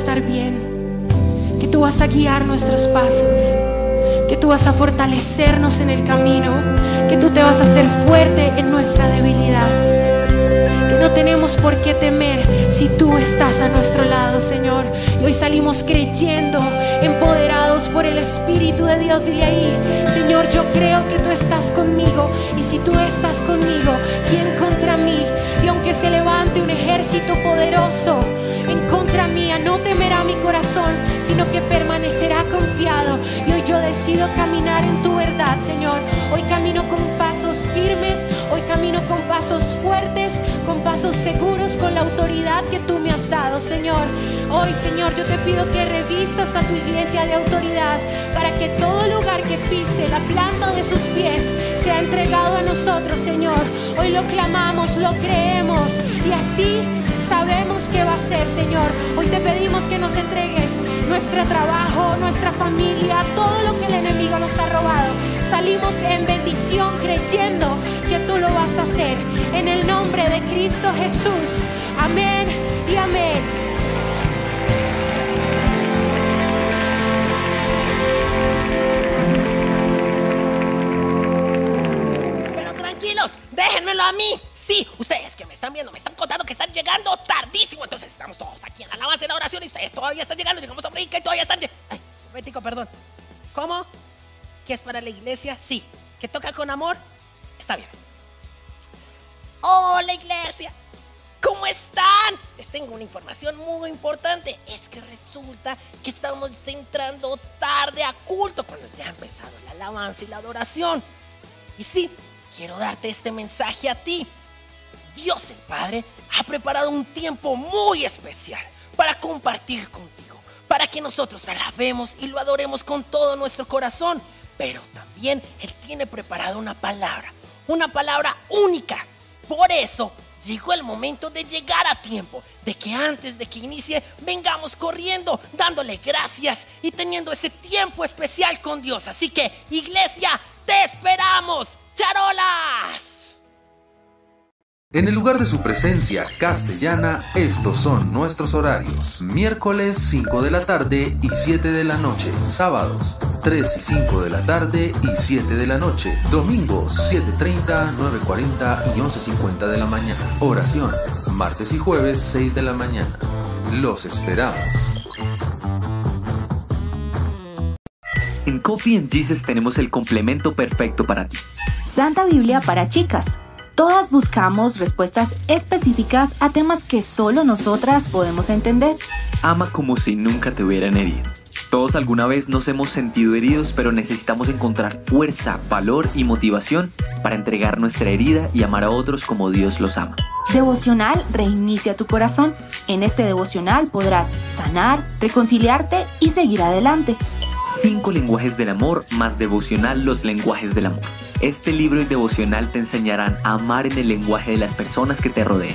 Speaker 4: Estar bien, que tú vas a guiar nuestros pasos, que tú vas a fortalecernos en el camino, que tú te vas a hacer fuerte en nuestra debilidad que no tenemos por qué temer si tú estás a nuestro lado, Señor. Y hoy salimos creyendo, empoderados por el Espíritu de Dios. Dile ahí, Señor, yo creo que tú estás conmigo. Y si tú estás conmigo, ¿quién contra mí? Y aunque se levante un ejército poderoso en contra mía, no temerá mi corazón, sino que permanecerá confiado. Y hoy yo decido caminar en tu verdad, Señor. Hoy camino con pasos firmes, hoy camino con pasos fuertes, con pasos seguros, con la autoridad que tú me has dado, Señor. Hoy, Señor, yo te pido que revistas a tu iglesia de autoridad para que todo lugar que pise la planta de sus pies sea entregado a nosotros, Señor. Hoy lo clamamos, lo creemos y así sabemos que va a ser, Señor. Hoy te pedimos que nos entregues nuestro trabajo, nuestra familia, todo lo que el enemigo nos ha robado. Salimos en bendición creyendo que tú lo vas a hacer. En el nombre de Cristo Jesús. Amén y amén.
Speaker 6: Pero tranquilos, déjenmelo a mí. Sí, ustedes que me están viendo me están contando que llegando tardísimo. Entonces estamos todos aquí en la alabanza y la oración y ustedes todavía están llegando. Llegamos a brinca y todavía están. Ay, momentico, perdón. ¿Cómo? ¿Que es para la iglesia? Sí. ¿Que toca con amor? Está bien. ¡Hola, iglesia! ¿Cómo están? Les tengo una información muy importante. Es que resulta que estamos entrando tarde a culto cuando ya ha empezado la alabanza y la adoración. Y sí, quiero darte este mensaje a ti. Dios el Padre ha preparado un tiempo muy especial para compartir contigo, para que nosotros alabemos y lo adoremos con todo nuestro corazón. Pero también Él tiene preparada una palabra, una palabra única. Por eso llegó el momento de llegar a tiempo, de que antes de que inicie vengamos corriendo, dándole gracias y teniendo ese tiempo especial con Dios. Así que, iglesia, te esperamos. ¡Charolas!
Speaker 7: En el lugar de su presencia castellana, estos son nuestros horarios. Miércoles 5 de la tarde y 7 de la noche. Sábados 3 y 5 de la tarde y 7 de la noche. Domingos 7.30, 9.40 y 11.50 de la mañana. Oración. Martes y jueves 6 de la mañana. Los esperamos.
Speaker 8: En Coffee and Jesus tenemos el complemento perfecto para ti.
Speaker 9: Santa Biblia para chicas. Todas buscamos respuestas específicas a temas que solo nosotras podemos entender.
Speaker 8: Ama como si nunca te hubieran herido. Todos alguna vez nos hemos sentido heridos, pero necesitamos encontrar fuerza, valor y motivación para entregar nuestra herida y amar a otros como Dios los ama.
Speaker 9: Devocional reinicia tu corazón. En este devocional podrás sanar, reconciliarte y seguir adelante.
Speaker 8: Cinco lenguajes del amor más devocional los lenguajes del amor. Este libro y devocional te enseñarán a amar en el lenguaje de las personas que te rodean.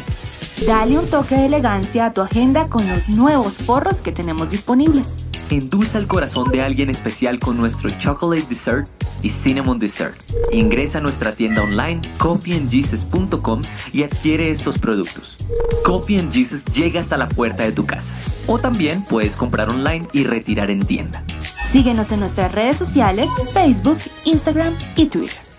Speaker 9: Dale un toque de elegancia a tu agenda con los nuevos forros que tenemos disponibles.
Speaker 8: Endulza el corazón de alguien especial con nuestro Chocolate Dessert y Cinnamon Dessert. Ingresa a nuestra tienda online coffeeandjesus.com y adquiere estos productos. Coffee and Jesus llega hasta la puerta de tu casa. O también puedes comprar online y retirar en tienda.
Speaker 9: Síguenos en nuestras redes sociales, Facebook, Instagram y Twitter.